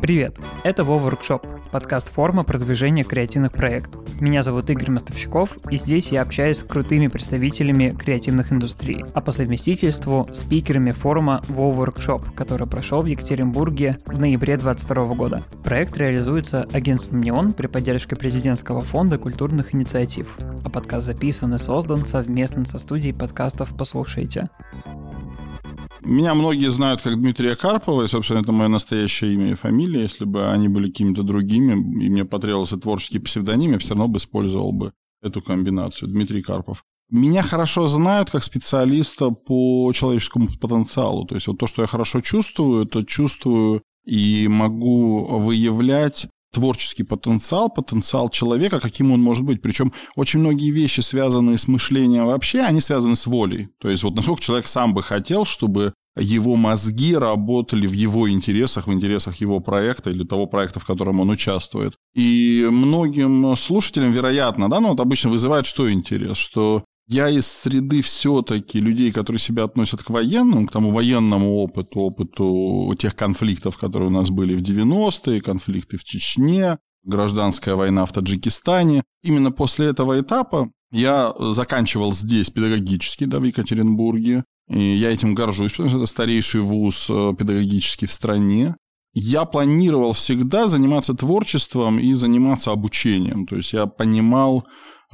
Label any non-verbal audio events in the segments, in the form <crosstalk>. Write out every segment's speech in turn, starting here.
Привет, это Вова Workshop, подкаст форма продвижения креативных проектов. Меня зовут Игорь Мостовщиков, и здесь я общаюсь с крутыми представителями креативных индустрий, а по совместительству спикерами форума Вова Workshop, который прошел в Екатеринбурге в ноябре 2022 года. Проект реализуется агентством «Неон» при поддержке президентского фонда культурных инициатив, а подкаст записан и создан совместно со студией подкастов «Послушайте». Меня многие знают как Дмитрия Карпова, и, собственно, это мое настоящее имя и фамилия. Если бы они были какими-то другими, и мне потребовался творческий псевдоним, я все равно бы использовал бы эту комбинацию. Дмитрий Карпов. Меня хорошо знают как специалиста по человеческому потенциалу. То есть вот то, что я хорошо чувствую, это чувствую и могу выявлять творческий потенциал, потенциал человека, каким он может быть. Причем очень многие вещи, связанные с мышлением вообще, они связаны с волей. То есть вот насколько человек сам бы хотел, чтобы его мозги работали в его интересах, в интересах его проекта или того проекта, в котором он участвует. И многим слушателям, вероятно, да, ну вот обычно вызывает что интерес, что я из среды все-таки людей, которые себя относят к военным, к тому военному опыту, опыту тех конфликтов, которые у нас были в 90-е, конфликты в Чечне, гражданская война в Таджикистане. Именно после этого этапа я заканчивал здесь педагогический, да, в Екатеринбурге. И я этим горжусь, потому что это старейший вуз э, педагогический в стране. Я планировал всегда заниматься творчеством и заниматься обучением. То есть я понимал,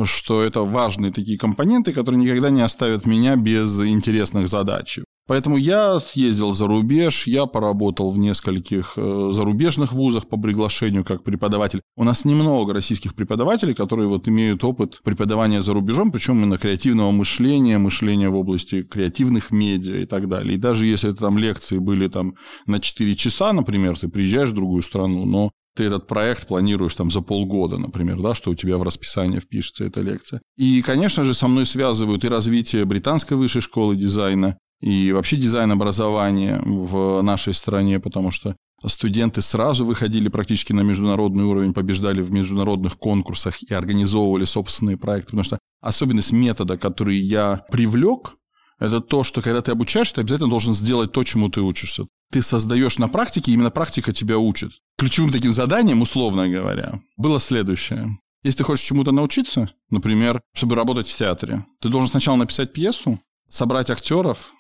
что это важные такие компоненты, которые никогда не оставят меня без интересных задач. Поэтому я съездил за рубеж, я поработал в нескольких э, зарубежных вузах по приглашению как преподаватель. У нас немного российских преподавателей, которые вот имеют опыт преподавания за рубежом, причем именно креативного мышления, мышления в области креативных медиа и так далее. И даже если там лекции были там на 4 часа, например, ты приезжаешь в другую страну, но ты этот проект планируешь там за полгода, например, да, что у тебя в расписании впишется эта лекция. И, конечно же, со мной связывают и развитие британской высшей школы дизайна, и вообще дизайн образования в нашей стране, потому что студенты сразу выходили практически на международный уровень, побеждали в международных конкурсах и организовывали собственные проекты, потому что особенность метода, который я привлек, это то, что когда ты обучаешься, ты обязательно должен сделать то, чему ты учишься. Ты создаешь на практике, и именно практика тебя учит. Ключевым таким заданием, условно говоря, было следующее. Если ты хочешь чему-то научиться, например, чтобы работать в театре, ты должен сначала написать пьесу, собрать актеров,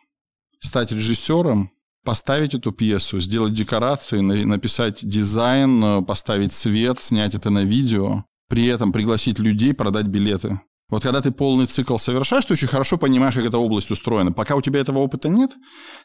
стать режиссером, поставить эту пьесу, сделать декорации, написать дизайн, поставить свет, снять это на видео, при этом пригласить людей, продать билеты. Вот когда ты полный цикл совершаешь, ты очень хорошо понимаешь, как эта область устроена. Пока у тебя этого опыта нет,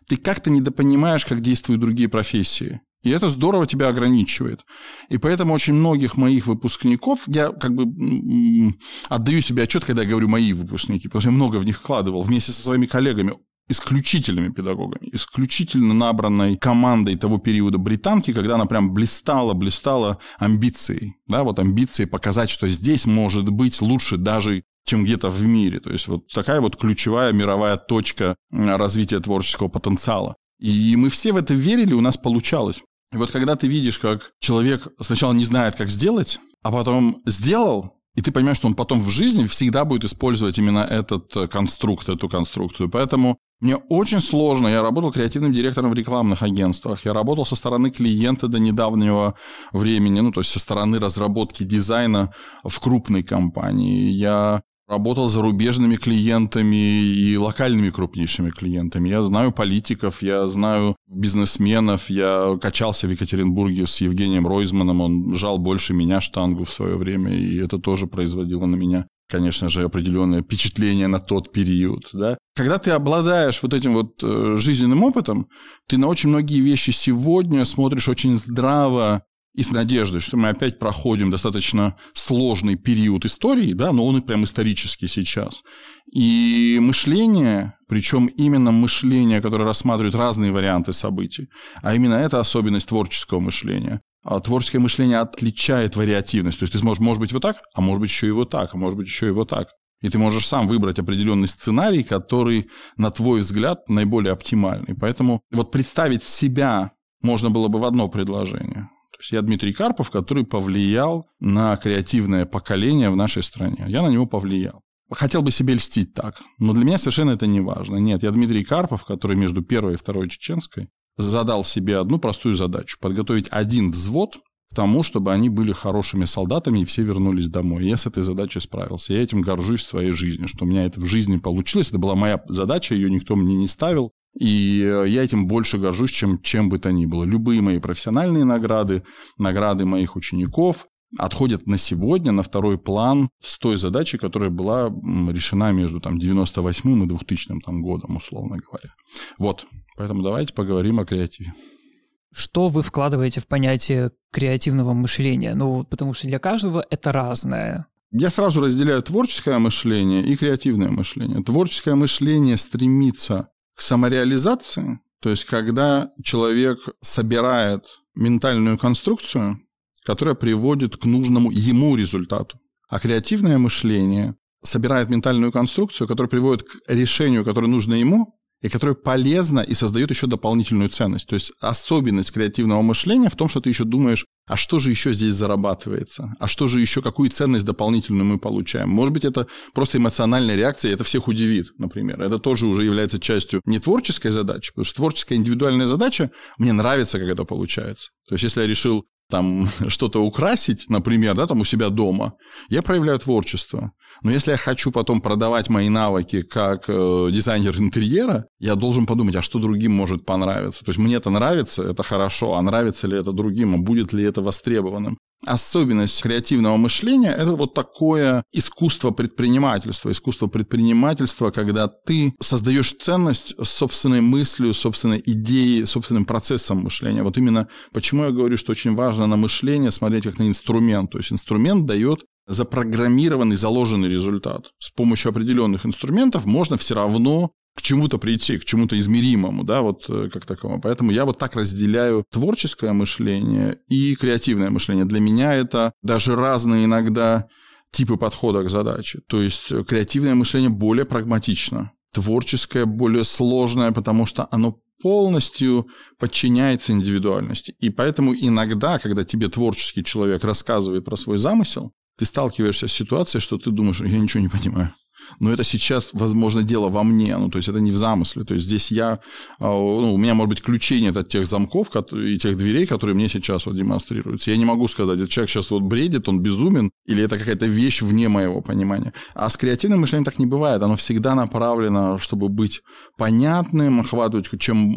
ты как-то недопонимаешь, как действуют другие профессии. И это здорово тебя ограничивает. И поэтому очень многих моих выпускников, я как бы отдаю себе отчет, когда я говорю мои выпускники, потому что я много в них вкладывал вместе со своими коллегами, исключительными педагогами, исключительно набранной командой того периода британки, когда она прям блистала, блистала амбицией. Да, вот амбицией показать, что здесь может быть лучше даже чем где-то в мире. То есть вот такая вот ключевая мировая точка развития творческого потенциала. И мы все в это верили, у нас получалось. И вот когда ты видишь, как человек сначала не знает, как сделать, а потом сделал, и ты понимаешь, что он потом в жизни всегда будет использовать именно этот э, конструкт, эту конструкцию. Поэтому мне очень сложно. Я работал креативным директором в рекламных агентствах. Я работал со стороны клиента до недавнего времени, ну, то есть со стороны разработки дизайна в крупной компании. Я Работал с зарубежными клиентами и локальными крупнейшими клиентами. Я знаю политиков, я знаю бизнесменов. Я качался в Екатеринбурге с Евгением Ройзманом. Он жал больше меня штангу в свое время, и это тоже производило на меня конечно же, определенное впечатление на тот период. Да? Когда ты обладаешь вот этим вот э, жизненным опытом, ты на очень многие вещи сегодня смотришь очень здраво и с надеждой, что мы опять проходим достаточно сложный период истории, да, но он и прям исторический сейчас. И мышление, причем именно мышление, которое рассматривает разные варианты событий, а именно это особенность творческого мышления. А творческое мышление отличает вариативность. То есть ты сможешь, может быть, вот так, а может быть, еще и вот так, а может быть, еще и вот так. И ты можешь сам выбрать определенный сценарий, который, на твой взгляд, наиболее оптимальный. Поэтому вот представить себя можно было бы в одно предложение. То есть я Дмитрий Карпов, который повлиял на креативное поколение в нашей стране. Я на него повлиял. Хотел бы себе льстить так, но для меня совершенно это не важно. Нет, я Дмитрий Карпов, который между первой и второй чеченской задал себе одну простую задачу – подготовить один взвод к тому, чтобы они были хорошими солдатами и все вернулись домой. я с этой задачей справился. Я этим горжусь в своей жизни, что у меня это в жизни получилось. Это была моя задача, ее никто мне не ставил. И э, я этим больше горжусь, чем чем бы то ни было. Любые мои профессиональные награды, награды моих учеников отходят на сегодня на второй план с той задачей, которая была решена между там, 98 и 2000 там, годом, условно говоря. Вот, поэтому давайте поговорим о креативе. Что вы вкладываете в понятие креативного мышления? Ну, потому что для каждого это разное. Я сразу разделяю творческое мышление и креативное мышление. Творческое мышление стремится к самореализации, то есть когда человек собирает ментальную конструкцию, которая приводит к нужному ему результату. А креативное мышление собирает ментальную конструкцию, которая приводит к решению, которое нужно ему, и которое полезно и создает еще дополнительную ценность. То есть особенность креативного мышления в том, что ты еще думаешь, а что же еще здесь зарабатывается? А что же еще, какую ценность дополнительную мы получаем? Может быть, это просто эмоциональная реакция, и это всех удивит, например. Это тоже уже является частью не творческой задачи, потому что творческая индивидуальная задача, мне нравится, как это получается. То есть, если я решил там <laughs> что-то украсить, например, да, там у себя дома, я проявляю творчество. Но если я хочу потом продавать мои навыки как э, дизайнер интерьера, я должен подумать, а что другим может понравиться. То есть мне это нравится, это хорошо, а нравится ли это другим, а будет ли это востребованным. Особенность креативного мышления – это вот такое искусство предпринимательства. Искусство предпринимательства, когда ты создаешь ценность собственной мыслью, собственной идеей, собственным процессом мышления. Вот именно почему я говорю, что очень важно на мышление смотреть как на инструмент. То есть инструмент дает запрограммированный, заложенный результат. С помощью определенных инструментов можно все равно к чему-то прийти, к чему-то измеримому, да, вот э, как таковому. Поэтому я вот так разделяю творческое мышление и креативное мышление. Для меня это даже разные иногда типы подхода к задаче. То есть э, креативное мышление более прагматично, творческое более сложное, потому что оно полностью подчиняется индивидуальности. И поэтому иногда, когда тебе творческий человек рассказывает про свой замысел, ты сталкиваешься с ситуацией, что ты думаешь, я ничего не понимаю. Но это сейчас, возможно, дело во мне, ну, то есть это не в замысле. То есть здесь я, а, ну, у меня, может быть, ключей нет от тех замков и тех дверей, которые мне сейчас вот демонстрируются. Я не могу сказать, этот человек сейчас вот бредит, он безумен, или это какая-то вещь вне моего понимания. А с креативным мышлением так не бывает. Оно всегда направлено, чтобы быть понятным, охватывать чем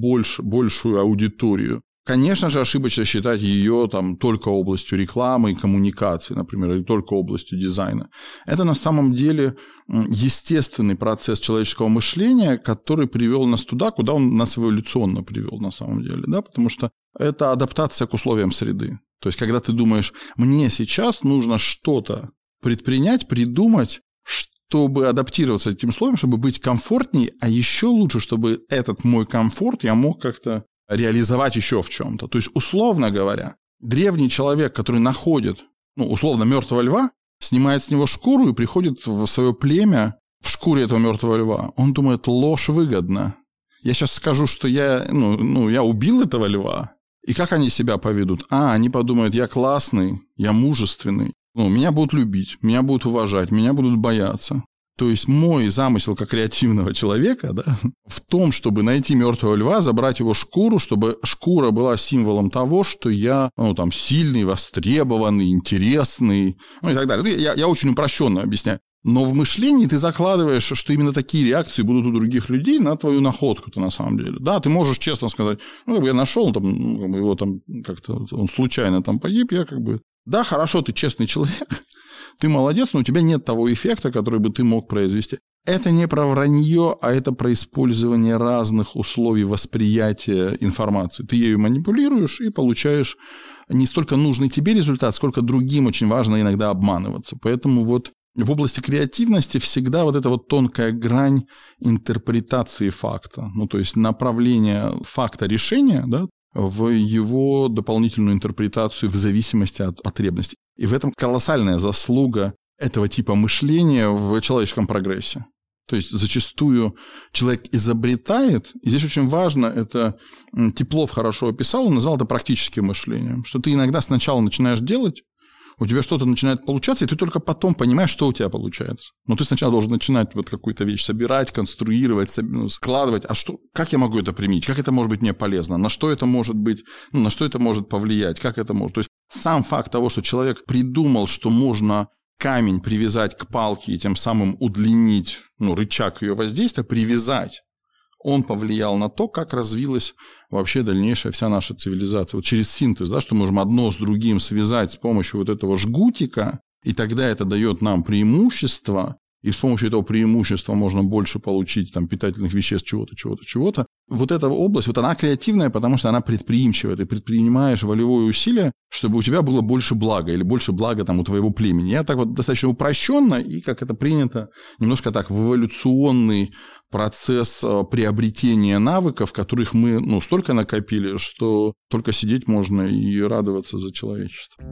больше, большую аудиторию. Конечно же, ошибочно считать ее там только областью рекламы и коммуникации, например, или только областью дизайна. Это на самом деле естественный процесс человеческого мышления, который привел нас туда, куда он нас эволюционно привел на самом деле, да, потому что это адаптация к условиям среды. То есть, когда ты думаешь, мне сейчас нужно что-то предпринять, придумать, чтобы адаптироваться этим условиям, чтобы быть комфортнее, а еще лучше, чтобы этот мой комфорт я мог как-то реализовать еще в чем-то. То есть, условно говоря, древний человек, который находит, ну, условно, мертвого льва, снимает с него шкуру и приходит в свое племя в шкуре этого мертвого льва. Он думает, ложь выгодна. Я сейчас скажу, что я, ну, ну, я убил этого льва. И как они себя поведут? А, они подумают, я классный, я мужественный. Ну, меня будут любить, меня будут уважать, меня будут бояться. То есть мой замысел как креативного человека да, в том, чтобы найти мертвого льва, забрать его шкуру, чтобы шкура была символом того, что я ну, там, сильный, востребованный, интересный, ну и так далее. Ну, я, я очень упрощенно объясняю. Но в мышлении ты закладываешь, что именно такие реакции будут у других людей на твою находку-то на самом деле. Да, ты можешь честно сказать, ну, как бы я нашел, там, ну, его там как-то, он случайно там погиб, я как бы, да, хорошо, ты честный человек, ты молодец, но у тебя нет того эффекта, который бы ты мог произвести. Это не про вранье, а это про использование разных условий восприятия информации. Ты ею манипулируешь и получаешь не столько нужный тебе результат, сколько другим очень важно иногда обманываться. Поэтому вот в области креативности всегда вот эта вот тонкая грань интерпретации факта, ну то есть направление факта решения, да, в его дополнительную интерпретацию в зависимости от потребностей. И в этом колоссальная заслуга этого типа мышления в человеческом прогрессе. То есть зачастую человек изобретает, и здесь очень важно, это Теплов хорошо описал, он назвал это практическим мышлением, что ты иногда сначала начинаешь делать, у тебя что-то начинает получаться, и ты только потом понимаешь, что у тебя получается. Но ты сначала должен начинать вот какую-то вещь собирать, конструировать, ну, складывать. А что, как я могу это применить? Как это может быть мне полезно? На что это может быть, ну, на что это может повлиять? Как это может? То есть сам факт того, что человек придумал, что можно камень привязать к палке и тем самым удлинить ну, рычаг ее воздействия, привязать, он повлиял на то, как развилась вообще дальнейшая вся наша цивилизация. Вот через синтез, да, что мы можем одно с другим связать с помощью вот этого жгутика, и тогда это дает нам преимущество, и с помощью этого преимущества можно больше получить там, питательных веществ, чего-то, чего-то, чего-то. Вот эта область, вот она креативная, потому что она предприимчивая. Ты предпринимаешь волевое усилие, чтобы у тебя было больше блага или больше блага там, у твоего племени. Я так вот достаточно упрощенно и, как это принято, немножко так в эволюционный процесс э, приобретения навыков, которых мы ну, столько накопили, что только сидеть можно и радоваться за человечество.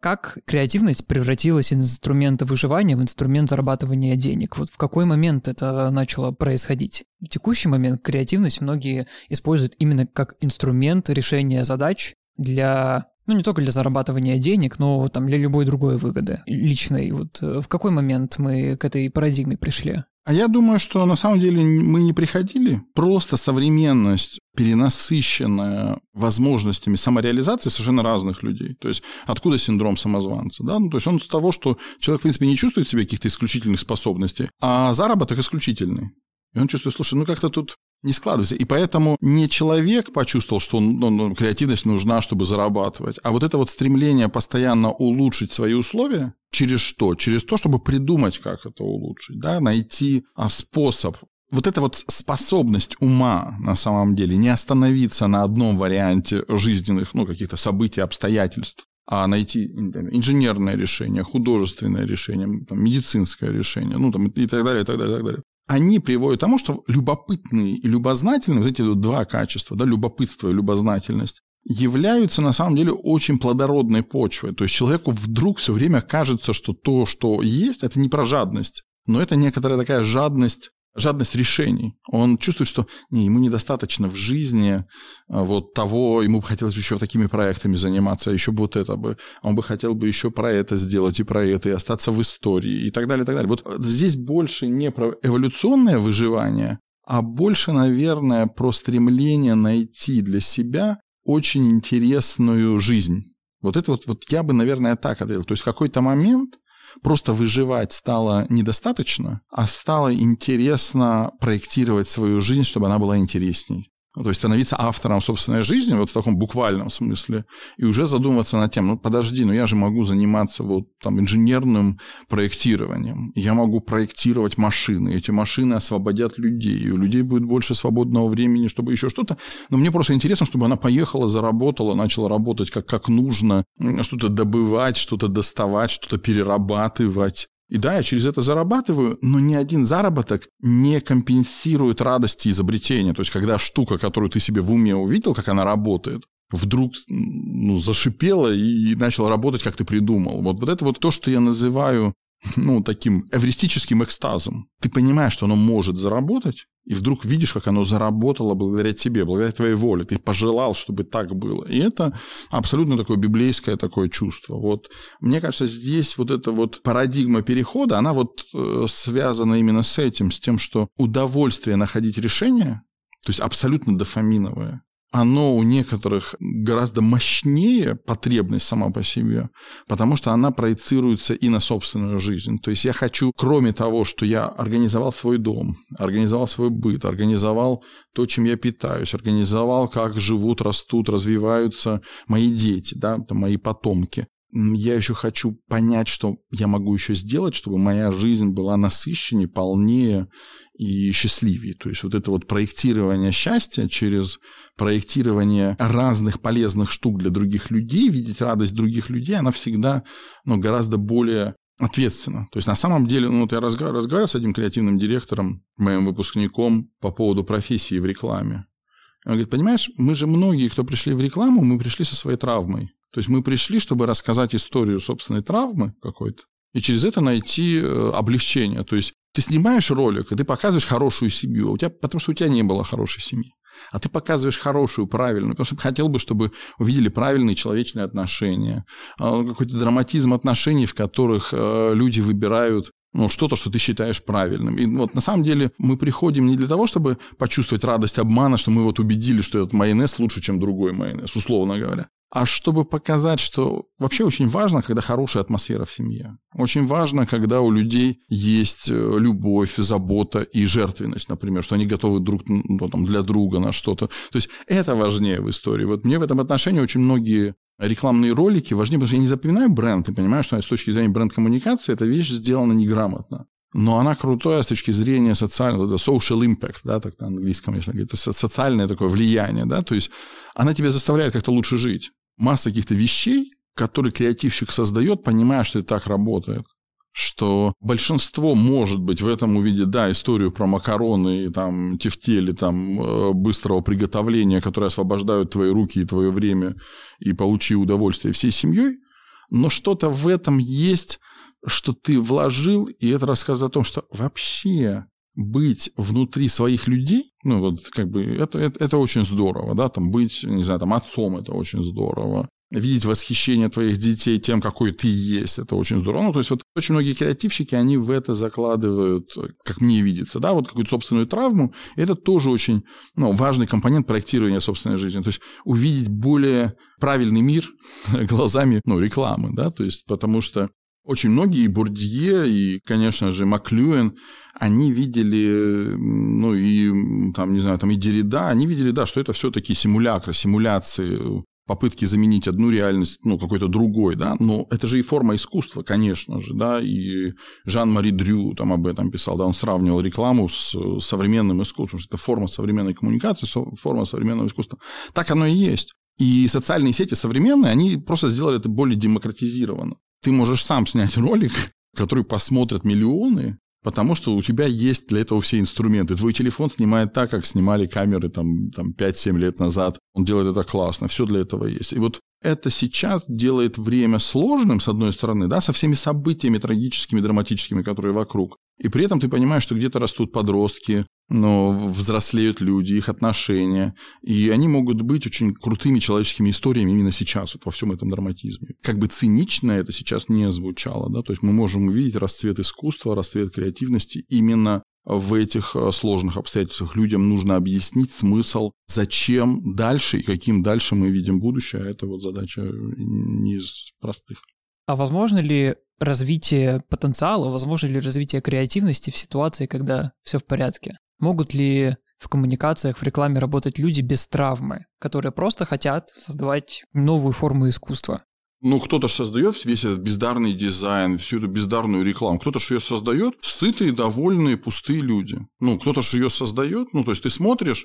Как креативность превратилась из инструмента выживания в инструмент зарабатывания денег? Вот в какой момент это начало происходить? В текущий момент креативность многие используют именно как инструмент решения задач для ну, не только для зарабатывания денег, но там для любой другой выгоды личной. Вот э, в какой момент мы к этой парадигме пришли? А я думаю, что на самом деле мы не приходили. Просто современность, перенасыщенная возможностями самореализации совершенно разных людей. То есть откуда синдром самозванца? Да? Ну, то есть он с того, что человек, в принципе, не чувствует в себе каких-то исключительных способностей, а заработок исключительный. И он чувствует, слушай, ну как-то тут не складывается. И поэтому не человек почувствовал, что ну, ну, креативность нужна, чтобы зарабатывать, а вот это вот стремление постоянно улучшить свои условия, через что? Через то, чтобы придумать, как это улучшить, да, найти а, способ. Вот эта вот способность ума на самом деле не остановиться на одном варианте жизненных, ну, каких-то событий, обстоятельств, а найти инженерное решение, художественное решение, там, медицинское решение, ну, там, и так далее, и так далее, и так далее они приводят к тому, что любопытные и любознательные, вот эти вот два качества, да, любопытство и любознательность, являются на самом деле очень плодородной почвой. То есть человеку вдруг все время кажется, что то, что есть, это не про жадность, но это некоторая такая жадность жадность решений. Он чувствует, что не, ему недостаточно в жизни а, вот того, ему бы хотелось еще такими проектами заниматься, еще бы вот это бы, он бы хотел бы еще про это сделать и про это, и остаться в истории, и так далее, и так далее. Вот здесь больше не про эволюционное выживание, а больше, наверное, про стремление найти для себя очень интересную жизнь. Вот это вот, вот я бы, наверное, так ответил. То есть в какой-то момент просто выживать стало недостаточно, а стало интересно проектировать свою жизнь, чтобы она была интересней. Ну, то есть становиться автором собственной жизни, вот в таком буквальном смысле, и уже задумываться над тем, ну подожди, ну я же могу заниматься вот там инженерным проектированием, я могу проектировать машины, эти машины освободят людей, и у людей будет больше свободного времени, чтобы еще что-то, но мне просто интересно, чтобы она поехала, заработала, начала работать как, как нужно, что-то добывать, что-то доставать, что-то перерабатывать, и да, я через это зарабатываю, но ни один заработок не компенсирует радости изобретения. То есть, когда штука, которую ты себе в уме увидел, как она работает, вдруг ну, зашипела и начала работать, как ты придумал. Вот, вот это вот то, что я называю ну, таким эвристическим экстазом. Ты понимаешь, что оно может заработать, и вдруг видишь, как оно заработало благодаря тебе, благодаря твоей воле. Ты пожелал, чтобы так было. И это абсолютно такое библейское такое чувство. Вот мне кажется, здесь вот эта вот парадигма перехода, она вот э, связана именно с этим, с тем, что удовольствие находить решение, то есть абсолютно дофаминовое, оно у некоторых гораздо мощнее потребность сама по себе, потому что она проецируется и на собственную жизнь. То есть я хочу, кроме того, что я организовал свой дом, организовал свой быт, организовал то, чем я питаюсь, организовал, как живут, растут, развиваются мои дети, да, мои потомки я еще хочу понять, что я могу еще сделать, чтобы моя жизнь была насыщеннее, полнее и счастливее. То есть вот это вот проектирование счастья через проектирование разных полезных штук для других людей, видеть радость других людей, она всегда ну, гораздо более ответственно. То есть на самом деле, ну вот я разговаривал, с одним креативным директором, моим выпускником по поводу профессии в рекламе. Он говорит, понимаешь, мы же многие, кто пришли в рекламу, мы пришли со своей травмой. То есть мы пришли, чтобы рассказать историю собственной травмы какой-то, и через это найти э, облегчение. То есть ты снимаешь ролик, и ты показываешь хорошую семью, у тебя, потому что у тебя не было хорошей семьи. а ты показываешь хорошую, правильную, потому что хотел бы, чтобы увидели правильные человечные отношения, а, какой-то драматизм отношений, в которых э, люди выбирают ну, что-то, что ты считаешь правильным. И вот на самом деле мы приходим не для того, чтобы почувствовать радость обмана, что мы вот убедили, что этот майонез лучше, чем другой майонез, условно говоря а чтобы показать, что вообще очень важно, когда хорошая атмосфера в семье. Очень важно, когда у людей есть э, любовь, забота и жертвенность, например, что они готовы друг ну, там, для друга на что-то. То есть это важнее в истории. Вот мне в этом отношении очень многие рекламные ролики важнее, потому что я не запоминаю бренд, и понимаю, что с точки зрения бренд-коммуникации эта вещь сделана неграмотно. Но она крутая с точки зрения социального, social impact, да, так на английском, если говорить, социальное такое влияние, да, то есть она тебя заставляет как-то лучше жить. Масса каких-то вещей, которые креативщик создает, понимая, что это так работает что большинство, может быть, в этом увидит, да, историю про макароны, там, тефтели, там, э, быстрого приготовления, которые освобождают твои руки и твое время, и получи удовольствие всей семьей, но что-то в этом есть, что ты вложил, и это рассказ о том, что вообще быть внутри своих людей, ну вот как бы это, это, это очень здорово, да, там быть, не знаю, там отцом это очень здорово. Видеть восхищение твоих детей тем, какой ты есть, это очень здорово. Ну, то есть вот очень многие креативщики, они в это закладывают, как мне видится, да, вот какую-то собственную травму. Это тоже очень ну, важный компонент проектирования собственной жизни. То есть увидеть более правильный мир <laughs> глазами ну, рекламы, да, то есть потому что очень многие, и Бурдье, и, конечно же, Маклюэн, они видели, ну, и, там, не знаю, там, и Деррида, они видели, да, что это все-таки симулякры, симуляции, попытки заменить одну реальность, ну, какой-то другой, да, но это же и форма искусства, конечно же, да, и Жан-Мари Дрю там об этом писал, да, он сравнивал рекламу с современным искусством, что это форма современной коммуникации, форма современного искусства. Так оно и есть. И социальные сети современные, они просто сделали это более демократизированно. Ты можешь сам снять ролик, <laughs> который посмотрят миллионы, потому что у тебя есть для этого все инструменты. Твой телефон снимает так, как снимали камеры там, там 5-7 лет назад. Он делает это классно, все для этого есть. И вот это сейчас делает время сложным, с одной стороны, да, со всеми событиями трагическими, драматическими, которые вокруг. И при этом ты понимаешь, что где-то растут подростки, но взрослеют люди, их отношения. И они могут быть очень крутыми человеческими историями именно сейчас, вот во всем этом драматизме. Как бы цинично это сейчас не звучало, да, то есть мы можем увидеть расцвет искусства, расцвет креативности именно в этих э, сложных обстоятельствах людям нужно объяснить смысл, зачем дальше и каким дальше мы видим будущее. А это вот задача не из простых. А возможно ли развитие потенциала, возможно ли развитие креативности в ситуации, когда все в порядке? Могут ли в коммуникациях, в рекламе работать люди без травмы, которые просто хотят создавать новую форму искусства? Ну, кто-то же создает весь этот бездарный дизайн, всю эту бездарную рекламу. Кто-то же ее создает, сытые, довольные, пустые люди. Ну, кто-то же ее создает. Ну, то есть ты смотришь,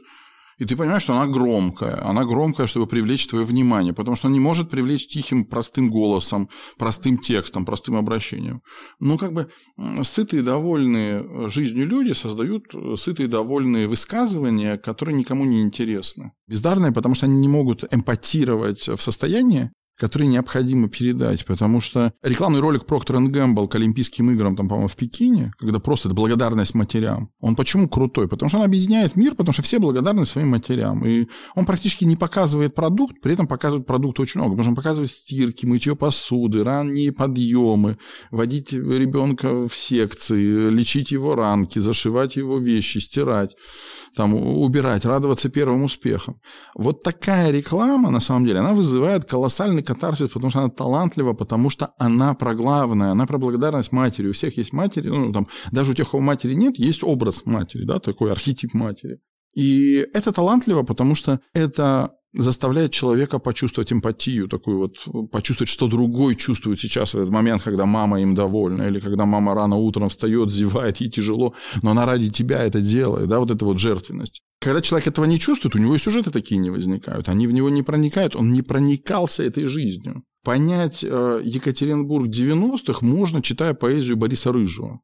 и ты понимаешь, что она громкая. Она громкая, чтобы привлечь твое внимание, потому что она не может привлечь тихим, простым голосом, простым текстом, простым обращением. Но как бы сытые, довольные э, жизнью люди создают э, сытые, довольные высказывания, которые никому не интересны. Бездарные, потому что они не могут эмпатировать в состоянии, которые необходимо передать, потому что рекламный ролик Procter Gamble к Олимпийским играм, там, по-моему, в Пекине, когда просто это благодарность матерям, он почему крутой? Потому что он объединяет мир, потому что все благодарны своим матерям. И он практически не показывает продукт, при этом показывает продукт очень много. Потому что он показывает стирки, мытье посуды, ранние подъемы, водить ребенка в секции, лечить его ранки, зашивать его вещи, стирать там, убирать, радоваться первым успехам. Вот такая реклама, на самом деле, она вызывает колоссальный катарсис, потому что она талантлива, потому что она про главное, она про благодарность матери. У всех есть матери, ну, там, даже у тех, у матери нет, есть образ матери, да, такой архетип матери. И это талантливо, потому что это заставляет человека почувствовать эмпатию, такую вот, почувствовать, что другой чувствует сейчас в этот момент, когда мама им довольна, или когда мама рано утром встает, <laughs> зевает, ей тяжело, но она ради тебя это делает, да, вот эта вот жертвенность. Когда человек этого не чувствует, у него и сюжеты такие не возникают, они в него не проникают, он не проникался этой жизнью. Понять э, Екатеринбург 90-х можно, читая поэзию Бориса Рыжего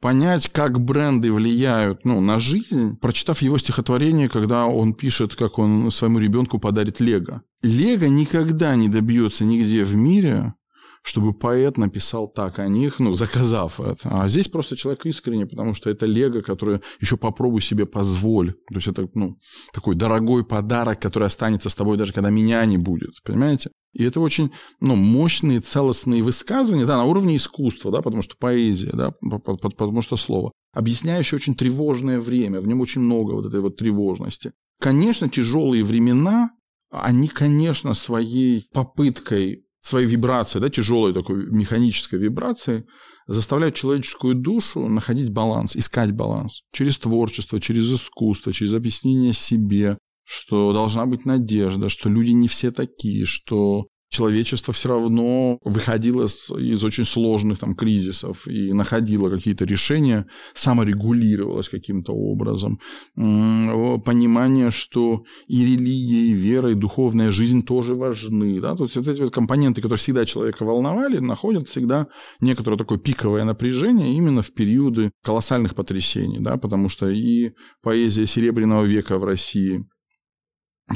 понять, как бренды влияют ну, на жизнь, прочитав его стихотворение, когда он пишет, как он своему ребенку подарит Лего. Лего никогда не добьется нигде в мире чтобы поэт написал так о них, ну, заказав это. А здесь просто человек искренне, потому что это лего, которое еще попробуй себе позволь. То есть это, ну, такой дорогой подарок, который останется с тобой даже когда меня не будет, понимаете? И это очень ну, мощные, целостные высказывания, да, на уровне искусства, да, потому что поэзия, да, потому что слово, объясняющее очень тревожное время, в нем очень много вот этой вот тревожности. Конечно, тяжелые времена, они, конечно, своей попыткой, своей вибрацией, да, тяжелой такой механической вибрацией, заставляют человеческую душу находить баланс, искать баланс через творчество, через искусство, через объяснение себе, что должна быть надежда, что люди не все такие, что человечество все равно выходило из очень сложных там кризисов и находило какие-то решения, саморегулировалось каким-то образом. Понимание, что и религия, и вера, и духовная жизнь тоже важны. Да? То есть вот эти вот компоненты, которые всегда человека волновали, находят всегда некоторое такое пиковое напряжение именно в периоды колоссальных потрясений, да? потому что и поэзия Серебряного века в России –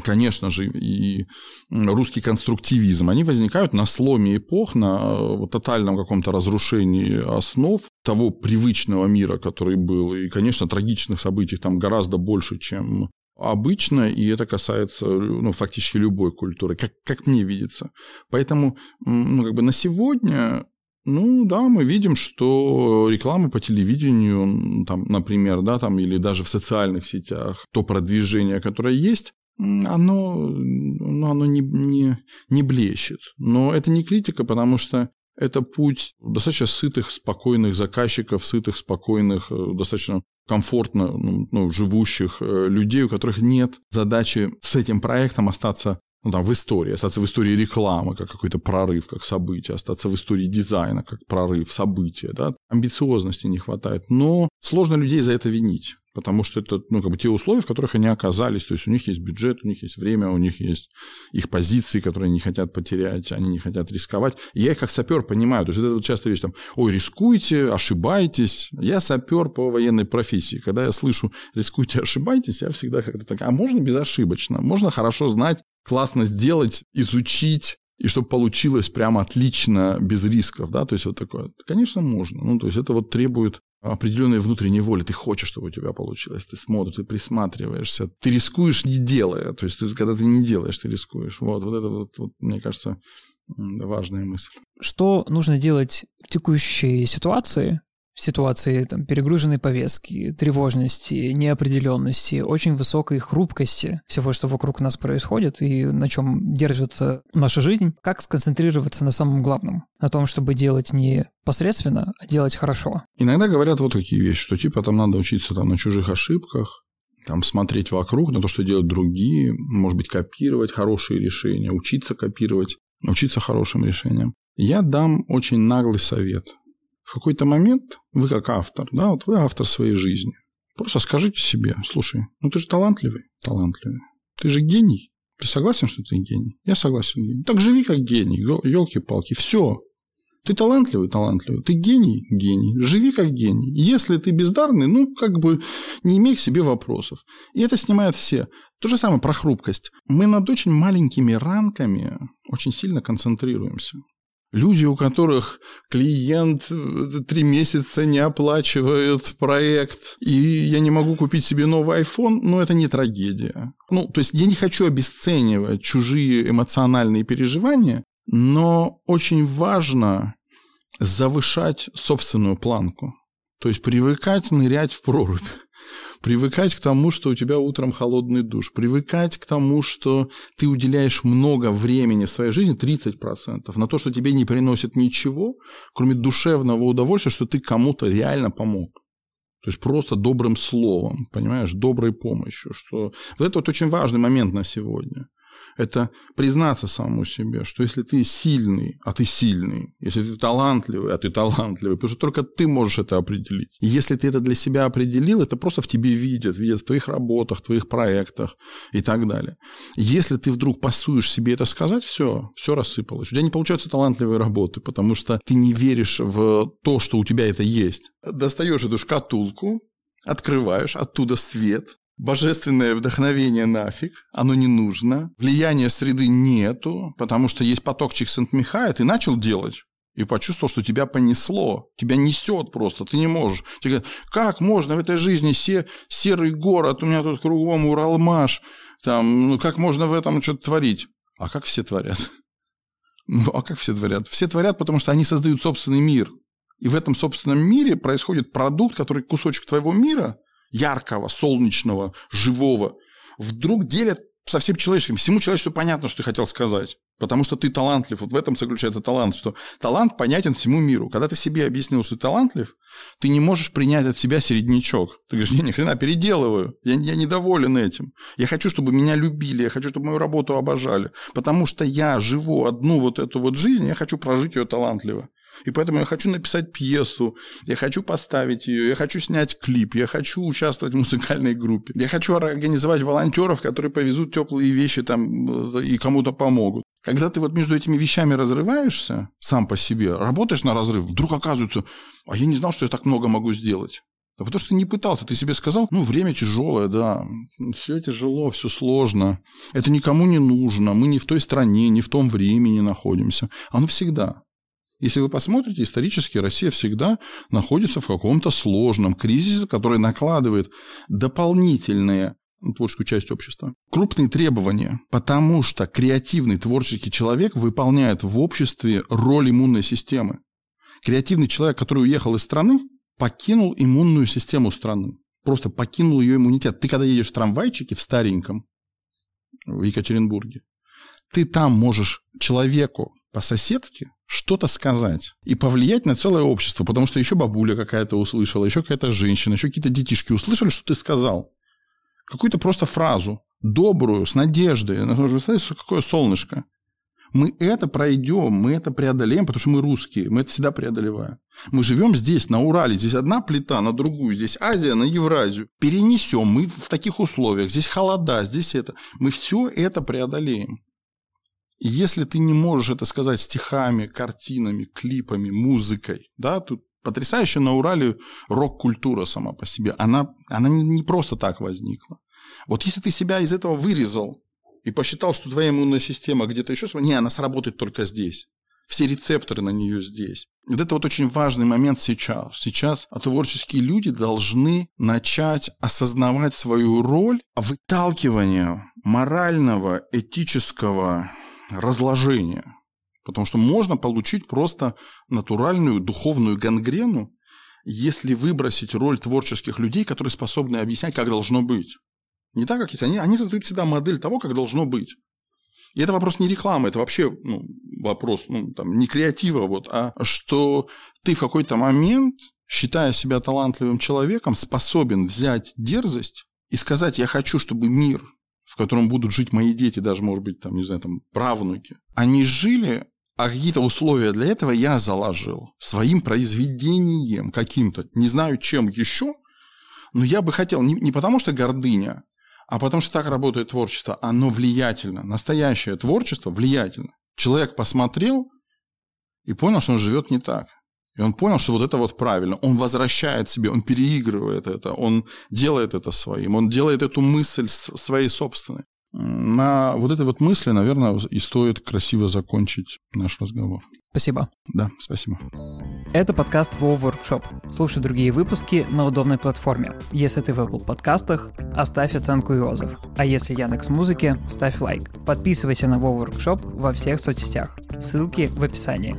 конечно же, и русский конструктивизм, они возникают на сломе эпох, на э, тотальном каком-то разрушении основ того привычного мира, который был. И, конечно, трагичных событий там гораздо больше, чем обычно, и это касается ну, фактически любой культуры, как, как мне видится. Поэтому ну, как бы на сегодня ну да, мы видим, что реклама по телевидению, там, например, да, там, или даже в социальных сетях, то продвижение, которое есть, оно, ну, оно не, не, не блещет. Но это не критика, потому что это путь достаточно сытых, спокойных заказчиков, сытых, спокойных, э, достаточно комфортно ну, ну, живущих э, людей, у которых нет задачи с этим проектом остаться ну, там, в истории, остаться в истории рекламы, как какой-то прорыв, как событие, остаться в истории дизайна, как прорыв, события. Да? Амбициозности не хватает. Но сложно людей за это винить потому что это ну, как бы те условия, в которых они оказались. То есть у них есть бюджет, у них есть время, у них есть их позиции, которые они не хотят потерять, они не хотят рисковать. И я их как сапер понимаю. То есть это вот часто вещь там, ой, рискуйте, ошибайтесь. Я сапер по военной профессии. Когда я слышу рискуйте, ошибайтесь, я всегда как-то так, а можно безошибочно? Можно хорошо знать, классно сделать, изучить, и чтобы получилось прямо отлично, без рисков, да, то есть вот такое. Конечно, можно. Ну, то есть это вот требует определенной внутренней воли. Ты хочешь, чтобы у тебя получилось. Ты смотришь, ты присматриваешься. Ты рискуешь, не делая. То есть, ты, когда ты не делаешь, ты рискуешь. Вот, вот это вот, вот мне кажется, важная мысль. Что нужно делать в текущей ситуации, в ситуации там, перегруженной повестки, тревожности, неопределенности, очень высокой хрупкости всего, что вокруг нас происходит и на чем держится наша жизнь, как сконцентрироваться на самом главном, на том, чтобы делать не посредственно, а делать хорошо. Иногда говорят вот такие вещи, что типа там надо учиться там, на чужих ошибках, там, смотреть вокруг, на то, что делают другие, может быть, копировать хорошие решения, учиться копировать, учиться хорошим решениям. Я дам очень наглый совет – в какой-то момент вы как автор, да, вот вы автор своей жизни. Просто скажите себе, слушай, ну ты же талантливый, талантливый. Ты же гений. Ты согласен, что ты гений? Я согласен, гений. Так живи как гений, елки-палки, все. Ты талантливый, талантливый. Ты гений, гений. Живи как гений. Если ты бездарный, ну, как бы не имей к себе вопросов. И это снимает все. То же самое про хрупкость. Мы над очень маленькими ранками очень сильно концентрируемся. Люди, у которых клиент э, три месяца не оплачивает проект, и я не могу купить себе новый iPhone, ну, это не трагедия. Ну, то есть я не хочу обесценивать чужие эмоциональные переживания, но очень важно завышать собственную планку. То есть привыкать нырять в прорубь привыкать к тому, что у тебя утром холодный душ, привыкать к тому, что ты уделяешь много времени в своей жизни, 30%, на то, что тебе не приносит ничего, кроме душевного удовольствия, что ты кому-то реально помог. То есть просто добрым словом, понимаешь, доброй помощью. Что... Вот это вот очень важный момент на сегодня это признаться самому себе, что если ты сильный, а ты сильный, если ты талантливый, а ты талантливый, потому что только ты можешь это определить. И если ты это для себя определил, это просто в тебе видят, видят в твоих работах, в твоих проектах и так далее. Если ты вдруг пасуешь себе это сказать, все, все рассыпалось. У тебя не получаются талантливые работы, потому что ты не веришь в то, что у тебя это есть. Достаешь эту шкатулку, открываешь, оттуда свет, Божественное вдохновение нафиг, оно не нужно. Влияния среды нету, потому что есть поток Чиксент-Михая, ты начал делать, и почувствовал, что тебя понесло, тебя несет просто, ты не можешь. Тебе говорят, как можно в этой жизни се, серый город, у меня тут кругом Уралмаш, там, ну как можно в этом что-то творить? А как все творят? <laughs> Ну, а как все творят? Все творят, потому что они создают собственный мир. И в этом собственном мире происходит продукт, который кусочек твоего мира, яркого, солнечного, живого, вдруг делят со всем человеческим. Всему человечеству понятно, что ты хотел сказать. Потому что ты талантлив. Вот в этом заключается талант, что талант понятен всему миру. Когда ты себе объяснил, что ты талантлив, ты не можешь принять от себя середнячок. Ты говоришь, не, ни хрена, переделываю. Я, я недоволен этим. Я хочу, чтобы меня любили, я хочу, чтобы мою работу обожали. Потому что я живу одну вот эту вот жизнь, я хочу прожить ее талантливо. И поэтому я хочу написать пьесу, я хочу поставить ее, я хочу снять клип, я хочу участвовать в музыкальной группе, я хочу организовать волонтеров, которые повезут теплые вещи там э, и кому-то помогут. Когда ты вот между этими вещами разрываешься сам по себе, работаешь на разрыв, вдруг оказывается, а я не знал, что я так много могу сделать. Да потому что ты не пытался, ты себе сказал, ну, время тяжелое, да, все тяжело, все сложно, это никому не нужно, мы не в той стране, не в том времени находимся. Оно всегда. Если вы посмотрите, исторически Россия всегда находится в каком-то сложном кризисе, который накладывает дополнительные творческую часть общества. Крупные требования, потому что креативный творческий человек выполняет в обществе роль иммунной системы. Креативный человек, который уехал из страны, покинул иммунную систему страны. Просто покинул ее иммунитет. Ты когда едешь в трамвайчике в стареньком в Екатеринбурге, ты там можешь человеку по-соседски что-то сказать и повлиять на целое общество, потому что еще бабуля какая-то услышала, еще какая-то женщина, еще какие-то детишки услышали, что ты сказал. Какую-то просто фразу, добрую, с надеждой. Вы знаете, какое солнышко. Мы это пройдем, мы это преодолеем, потому что мы русские, мы это всегда преодолеваем. Мы живем здесь, на Урале, здесь одна плита на другую, здесь Азия на Евразию. Перенесем, мы в таких условиях, здесь холода, здесь это. Мы все это преодолеем. Если ты не можешь это сказать стихами, картинами, клипами, музыкой, да, тут потрясающая на Урале рок-культура сама по себе, она, она не просто так возникла. Вот если ты себя из этого вырезал и посчитал, что твоя иммунная система где-то еще, не, она сработает только здесь. Все рецепторы на нее здесь. Вот это вот очень важный момент сейчас. Сейчас творческие люди должны начать осознавать свою роль выталкивания морального, этического, разложения. Потому что можно получить просто натуральную духовную гангрену, если выбросить роль творческих людей, которые способны объяснять, как должно быть. Не так, как есть. Они, они создают всегда модель того, как должно быть. И это вопрос не рекламы, это вообще ну, вопрос ну, там, не креатива, вот, а что ты в какой-то момент, считая себя талантливым человеком, способен взять дерзость и сказать, я хочу, чтобы мир в котором будут жить мои дети, даже, может быть, там, не знаю, там, правнуки, они жили, а какие-то условия для этого я заложил своим произведением каким-то, не знаю, чем еще, но я бы хотел, не, не потому что гордыня, а потому что так работает творчество, оно влиятельно, настоящее творчество влиятельно. Человек посмотрел и понял, что он живет не так. И он понял, что вот это вот правильно. Он возвращает себе, он переигрывает это, он делает это своим, он делает эту мысль своей собственной. На вот этой вот мысли, наверное, и стоит красиво закончить наш разговор. Спасибо. Да, спасибо. Это подкаст Wow Workshop. Слушай другие выпуски на удобной платформе. Если ты в Apple подкастах, оставь оценку и отзыв. А если Яндекс Музыки, ставь лайк. Подписывайся на Wow Workshop во всех соцсетях. Ссылки в описании.